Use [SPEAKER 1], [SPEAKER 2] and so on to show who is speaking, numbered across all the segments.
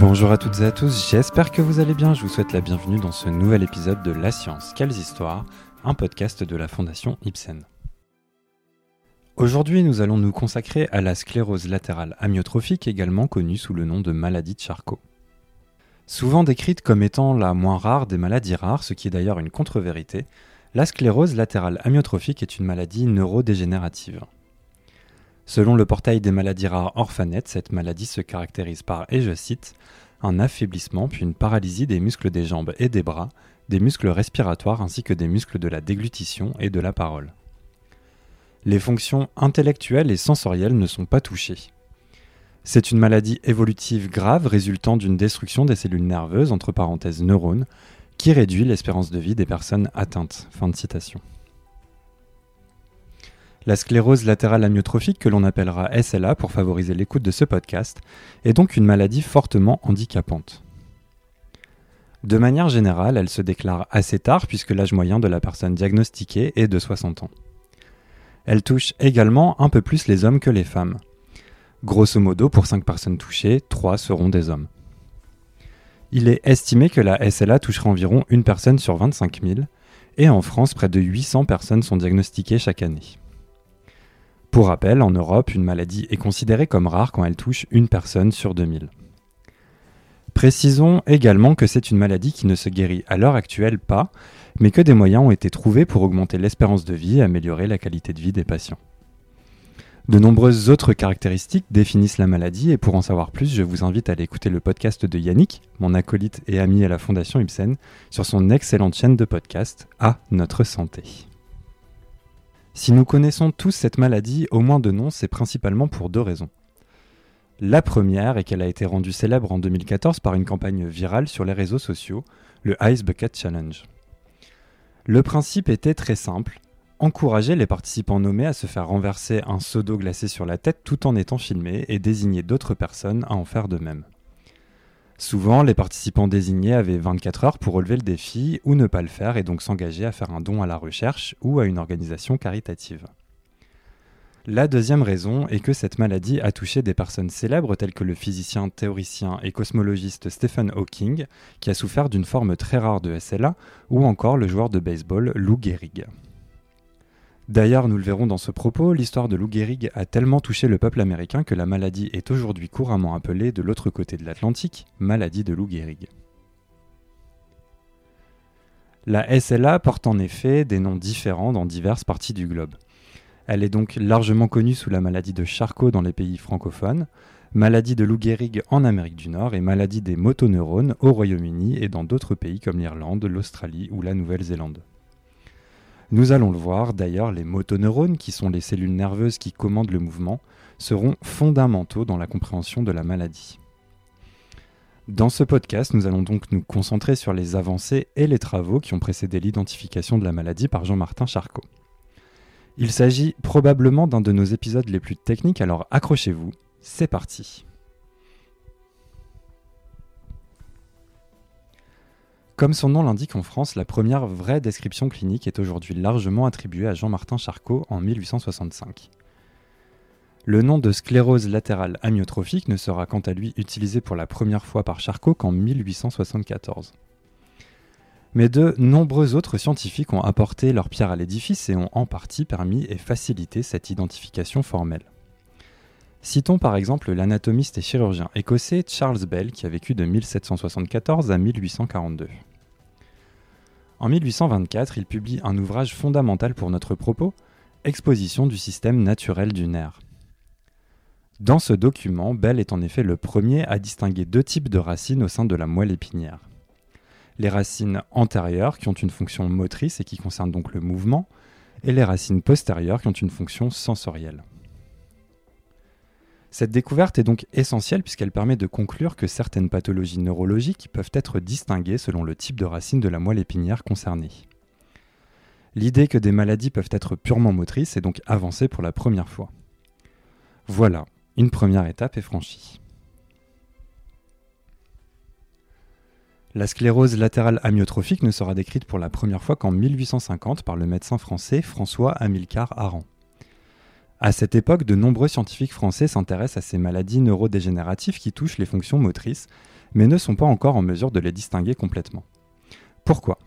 [SPEAKER 1] Bonjour à toutes et à tous, j'espère que vous allez bien. Je vous souhaite la bienvenue dans ce nouvel épisode de La Science, Quelles Histoires, un podcast de la Fondation Ibsen. Aujourd'hui, nous allons nous consacrer à la sclérose latérale amyotrophique, également connue sous le nom de maladie de Charcot. Souvent décrite comme étant la moins rare des maladies rares, ce qui est d'ailleurs une contre-vérité, la sclérose latérale amyotrophique est une maladie neurodégénérative. Selon le portail des maladies rares Orphanet, cette maladie se caractérise par, et je cite, un affaiblissement puis une paralysie des muscles des jambes et des bras, des muscles respiratoires ainsi que des muscles de la déglutition et de la parole. Les fonctions intellectuelles et sensorielles ne sont pas touchées. C'est une maladie évolutive grave résultant d'une destruction des cellules nerveuses, entre parenthèses neurones, qui réduit l'espérance de vie des personnes atteintes. Fin de citation. La sclérose latérale amyotrophique, que l'on appellera SLA pour favoriser l'écoute de ce podcast, est donc une maladie fortement handicapante. De manière générale, elle se déclare assez tard puisque l'âge moyen de la personne diagnostiquée est de 60 ans. Elle touche également un peu plus les hommes que les femmes. Grosso modo, pour 5 personnes touchées, 3 seront des hommes. Il est estimé que la SLA touchera environ une personne sur 25 000, et en France, près de 800 personnes sont diagnostiquées chaque année. Pour rappel, en Europe, une maladie est considérée comme rare quand elle touche une personne sur 2000. Précisons également que c'est une maladie qui ne se guérit à l'heure actuelle pas, mais que des moyens ont été trouvés pour augmenter l'espérance de vie et améliorer la qualité de vie des patients. De nombreuses autres caractéristiques définissent la maladie et pour en savoir plus, je vous invite à aller écouter le podcast de Yannick, mon acolyte et ami à la Fondation Ibsen, sur son excellente chaîne de podcast À notre santé. Si nous connaissons tous cette maladie, au moins de nom, c'est principalement pour deux raisons. La première est qu'elle a été rendue célèbre en 2014 par une campagne virale sur les réseaux sociaux, le Ice Bucket Challenge. Le principe était très simple, encourager les participants nommés à se faire renverser un seau d'eau glacé sur la tête tout en étant filmés et désigner d'autres personnes à en faire de même. Souvent, les participants désignés avaient 24 heures pour relever le défi ou ne pas le faire et donc s'engager à faire un don à la recherche ou à une organisation caritative. La deuxième raison est que cette maladie a touché des personnes célèbres telles que le physicien, théoricien et cosmologiste Stephen Hawking, qui a souffert d'une forme très rare de SLA, ou encore le joueur de baseball Lou Gehrig. D'ailleurs, nous le verrons dans ce propos, l'histoire de Lou Gehrig a tellement touché le peuple américain que la maladie est aujourd'hui couramment appelée de l'autre côté de l'Atlantique, maladie de Lou Gehrig. La SLA porte en effet des noms différents dans diverses parties du globe. Elle est donc largement connue sous la maladie de Charcot dans les pays francophones, maladie de Lou Gehrig en Amérique du Nord et maladie des motoneurones au Royaume-Uni et dans d'autres pays comme l'Irlande, l'Australie ou la Nouvelle-Zélande. Nous allons le voir, d'ailleurs, les motoneurones, qui sont les cellules nerveuses qui commandent le mouvement, seront fondamentaux dans la compréhension de la maladie. Dans ce podcast, nous allons donc nous concentrer sur les avancées et les travaux qui ont précédé l'identification de la maladie par Jean-Martin Charcot. Il s'agit probablement d'un de nos épisodes les plus techniques, alors accrochez-vous, c'est parti. Comme son nom l'indique en France, la première vraie description clinique est aujourd'hui largement attribuée à Jean-Martin Charcot en 1865. Le nom de sclérose latérale amyotrophique ne sera quant à lui utilisé pour la première fois par Charcot qu'en 1874. Mais de nombreux autres scientifiques ont apporté leur pierre à l'édifice et ont en partie permis et facilité cette identification formelle. Citons par exemple l'anatomiste et chirurgien écossais Charles Bell qui a vécu de 1774 à 1842. En 1824, il publie un ouvrage fondamental pour notre propos, Exposition du système naturel du nerf. Dans ce document, Bell est en effet le premier à distinguer deux types de racines au sein de la moelle épinière. Les racines antérieures qui ont une fonction motrice et qui concernent donc le mouvement, et les racines postérieures qui ont une fonction sensorielle. Cette découverte est donc essentielle puisqu'elle permet de conclure que certaines pathologies neurologiques peuvent être distinguées selon le type de racine de la moelle épinière concernée. L'idée que des maladies peuvent être purement motrices est donc avancée pour la première fois. Voilà, une première étape est franchie. La sclérose latérale amyotrophique ne sera décrite pour la première fois qu'en 1850 par le médecin français François Amilcar Aran. À cette époque, de nombreux scientifiques français s'intéressent à ces maladies neurodégénératives qui touchent les fonctions motrices, mais ne sont pas encore en mesure de les distinguer complètement. Pourquoi?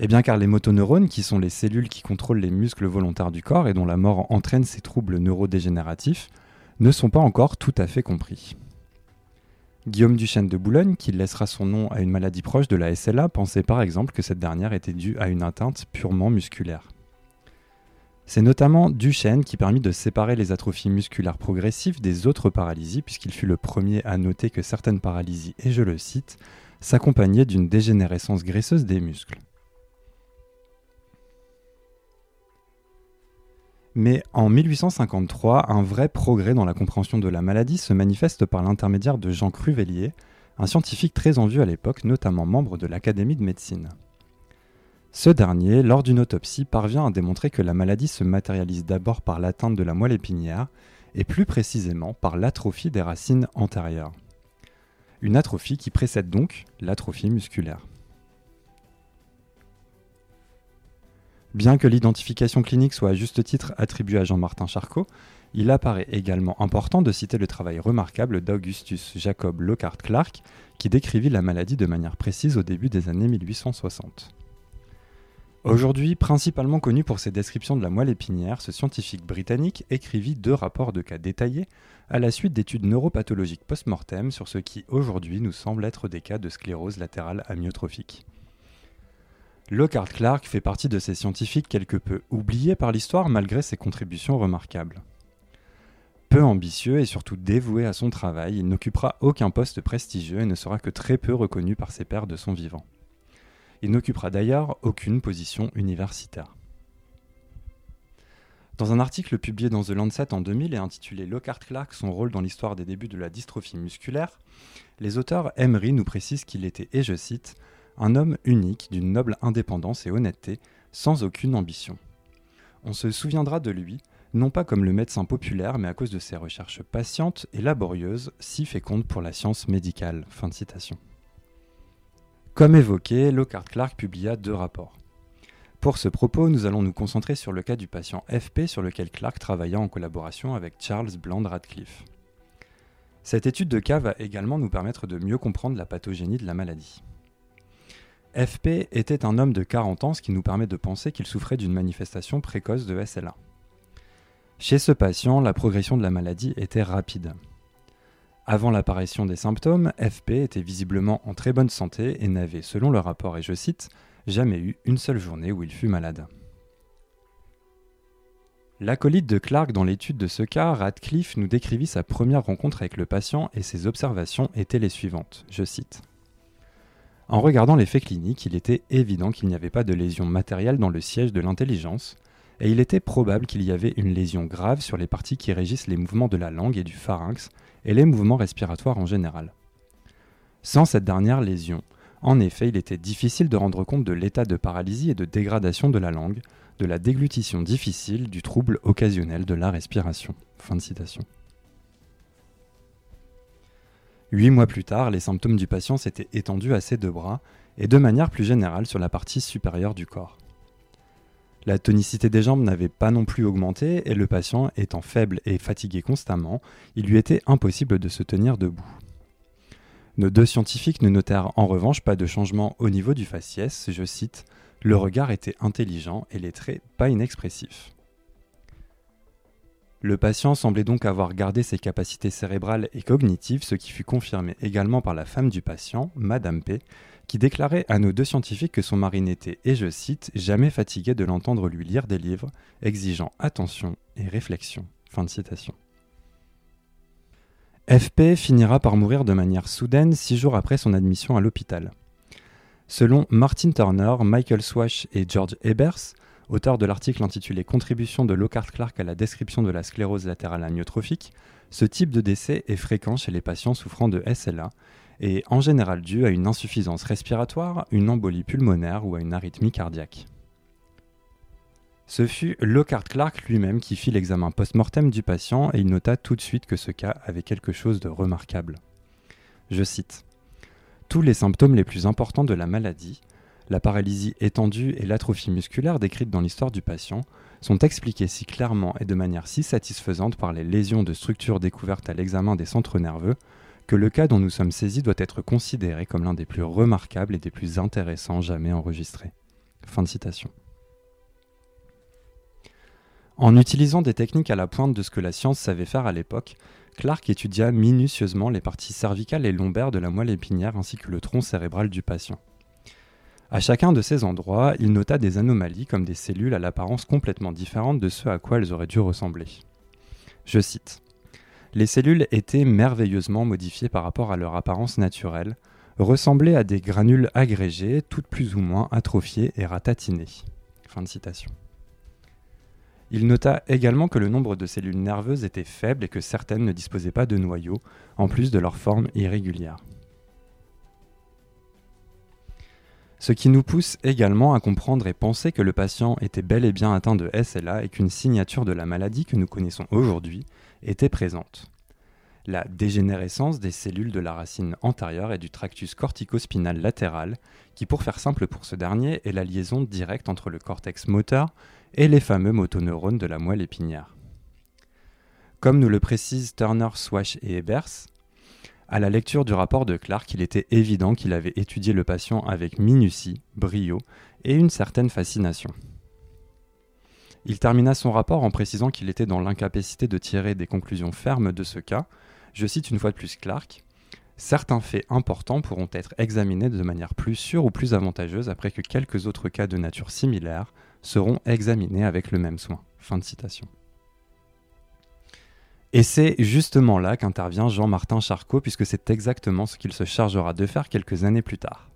[SPEAKER 1] Eh bien car les motoneurones, qui sont les cellules qui contrôlent les muscles volontaires du corps et dont la mort entraîne ces troubles neurodégénératifs, ne sont pas encore tout à fait compris. Guillaume Duchesne de Boulogne, qui laissera son nom à une maladie proche de la SLA, pensait par exemple que cette dernière était due à une atteinte purement musculaire. C'est notamment Duchesne qui permit de séparer les atrophies musculaires progressives des autres paralysies, puisqu'il fut le premier à noter que certaines paralysies, et je le cite, s'accompagnaient d'une dégénérescence graisseuse des muscles. Mais en 1853, un vrai progrès dans la compréhension de la maladie se manifeste par l'intermédiaire de Jean Cruvellier, un scientifique très en vue à l'époque, notamment membre de l'Académie de médecine. Ce dernier, lors d'une autopsie, parvient à démontrer que la maladie se matérialise d'abord par l'atteinte de la moelle épinière, et plus précisément par l'atrophie des racines antérieures. Une atrophie qui précède donc l'atrophie musculaire. Bien que l'identification clinique soit à juste titre attribuée à Jean-Martin Charcot, il apparaît également important de citer le travail remarquable d'Augustus Jacob Lockhart Clark, qui décrivit la maladie de manière précise au début des années 1860. Aujourd'hui principalement connu pour ses descriptions de la moelle épinière, ce scientifique britannique écrivit deux rapports de cas détaillés à la suite d'études neuropathologiques post-mortem sur ce qui aujourd'hui nous semble être des cas de sclérose latérale amyotrophique. Lockhart Clark fait partie de ces scientifiques quelque peu oubliés par l'histoire malgré ses contributions remarquables. Peu ambitieux et surtout dévoué à son travail, il n'occupera aucun poste prestigieux et ne sera que très peu reconnu par ses pairs de son vivant. Il n'occupera d'ailleurs aucune position universitaire. Dans un article publié dans The Lancet en 2000 et intitulé Lockhart Clark, son rôle dans l'histoire des débuts de la dystrophie musculaire, les auteurs Emery nous précisent qu'il était, et je cite, un homme unique, d'une noble indépendance et honnêteté, sans aucune ambition. On se souviendra de lui, non pas comme le médecin populaire, mais à cause de ses recherches patientes et laborieuses, si fécondes pour la science médicale. Fin de citation. Comme évoqué, Lockhart Clark publia deux rapports. Pour ce propos, nous allons nous concentrer sur le cas du patient FP sur lequel Clark travailla en collaboration avec Charles Bland Radcliffe. Cette étude de cas va également nous permettre de mieux comprendre la pathogénie de la maladie. FP était un homme de 40 ans, ce qui nous permet de penser qu'il souffrait d'une manifestation précoce de SLA. Chez ce patient, la progression de la maladie était rapide. Avant l'apparition des symptômes, FP était visiblement en très bonne santé et n'avait, selon le rapport, et je cite, jamais eu une seule journée où il fut malade. L'acolyte de Clark dans l'étude de ce cas, Radcliffe, nous décrivit sa première rencontre avec le patient et ses observations étaient les suivantes. Je cite. En regardant les faits cliniques, il était évident qu'il n'y avait pas de lésion matérielle dans le siège de l'intelligence, et il était probable qu'il y avait une lésion grave sur les parties qui régissent les mouvements de la langue et du pharynx et les mouvements respiratoires en général. Sans cette dernière lésion, en effet, il était difficile de rendre compte de l'état de paralysie et de dégradation de la langue, de la déglutition difficile, du trouble occasionnel de la respiration. Huit mois plus tard, les symptômes du patient s'étaient étendus à ses deux bras et de manière plus générale sur la partie supérieure du corps. La tonicité des jambes n'avait pas non plus augmenté et le patient étant faible et fatigué constamment, il lui était impossible de se tenir debout. Nos deux scientifiques ne notèrent en revanche pas de changement au niveau du faciès, je cite, Le regard était intelligent et les traits pas inexpressifs. Le patient semblait donc avoir gardé ses capacités cérébrales et cognitives, ce qui fut confirmé également par la femme du patient, Madame P, qui déclarait à nos deux scientifiques que son mari n'était, et je cite, jamais fatigué de l'entendre lui lire des livres, exigeant attention et réflexion. Fin de citation. FP finira par mourir de manière soudaine six jours après son admission à l'hôpital. Selon Martin Turner, Michael Swash et George Ebers, auteur de l'article intitulé Contribution de Lockhart Clark à la description de la sclérose latérale amyotrophique, ce type de décès est fréquent chez les patients souffrant de SLA et en général dû à une insuffisance respiratoire, une embolie pulmonaire ou à une arythmie cardiaque. Ce fut Lockhart Clark lui-même qui fit l'examen post-mortem du patient et il nota tout de suite que ce cas avait quelque chose de remarquable. Je cite Tous les symptômes les plus importants de la maladie, la paralysie étendue et l'atrophie musculaire décrites dans l'histoire du patient sont expliquées si clairement et de manière si satisfaisante par les lésions de structures découvertes à l'examen des centres nerveux que le cas dont nous sommes saisis doit être considéré comme l'un des plus remarquables et des plus intéressants jamais enregistrés. Fin de citation. En utilisant des techniques à la pointe de ce que la science savait faire à l'époque, Clark étudia minutieusement les parties cervicales et lombaires de la moelle épinière ainsi que le tronc cérébral du patient. À chacun de ces endroits, il nota des anomalies comme des cellules à l'apparence complètement différente de ce à quoi elles auraient dû ressembler. Je cite Les cellules étaient merveilleusement modifiées par rapport à leur apparence naturelle, ressemblaient à des granules agrégées, toutes plus ou moins atrophiées et ratatinées. Il nota également que le nombre de cellules nerveuses était faible et que certaines ne disposaient pas de noyaux, en plus de leur forme irrégulière. Ce qui nous pousse également à comprendre et penser que le patient était bel et bien atteint de SLA et qu'une signature de la maladie que nous connaissons aujourd'hui était présente. La dégénérescence des cellules de la racine antérieure et du tractus corticospinal latéral, qui pour faire simple pour ce dernier est la liaison directe entre le cortex moteur et les fameux motoneurones de la moelle épinière. Comme nous le précisent Turner, Swash et Ebers, à la lecture du rapport de Clark, il était évident qu'il avait étudié le patient avec minutie, brio et une certaine fascination. Il termina son rapport en précisant qu'il était dans l'incapacité de tirer des conclusions fermes de ce cas. Je cite une fois de plus Clark. Certains faits importants pourront être examinés de manière plus sûre ou plus avantageuse après que quelques autres cas de nature similaire seront examinés avec le même soin. Et c'est justement là qu'intervient Jean-Martin Charcot, puisque c'est exactement ce qu'il se chargera de faire quelques années plus tard.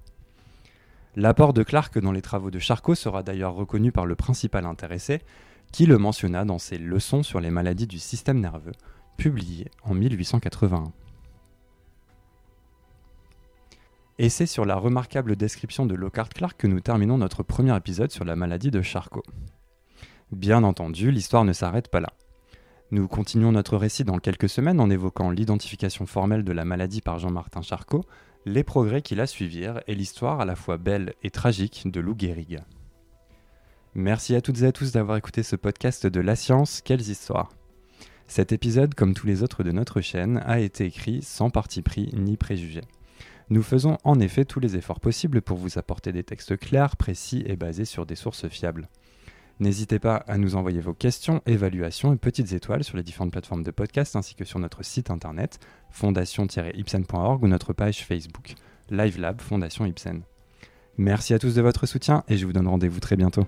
[SPEAKER 1] L'apport de Clark dans les travaux de Charcot sera d'ailleurs reconnu par le principal intéressé, qui le mentionna dans ses leçons sur les maladies du système nerveux, publiées en 1881. Et c'est sur la remarquable description de Lockhart Clark que nous terminons notre premier épisode sur la maladie de Charcot. Bien entendu, l'histoire ne s'arrête pas là. Nous continuons notre récit dans quelques semaines en évoquant l'identification formelle de la maladie par Jean-Martin Charcot, les progrès qui la suivirent et l'histoire à la fois belle et tragique de Lou Gehrig. Merci à toutes et à tous d'avoir écouté ce podcast de La Science, quelles histoires Cet épisode, comme tous les autres de notre chaîne, a été écrit sans parti pris ni préjugé. Nous faisons en effet tous les efforts possibles pour vous apporter des textes clairs, précis et basés sur des sources fiables. N'hésitez pas à nous envoyer vos questions, évaluations et petites étoiles sur les différentes plateformes de podcast ainsi que sur notre site internet fondation-ipsen.org ou notre page Facebook Live Lab Fondation Ipsen. Merci à tous de votre soutien et je vous donne rendez-vous très bientôt.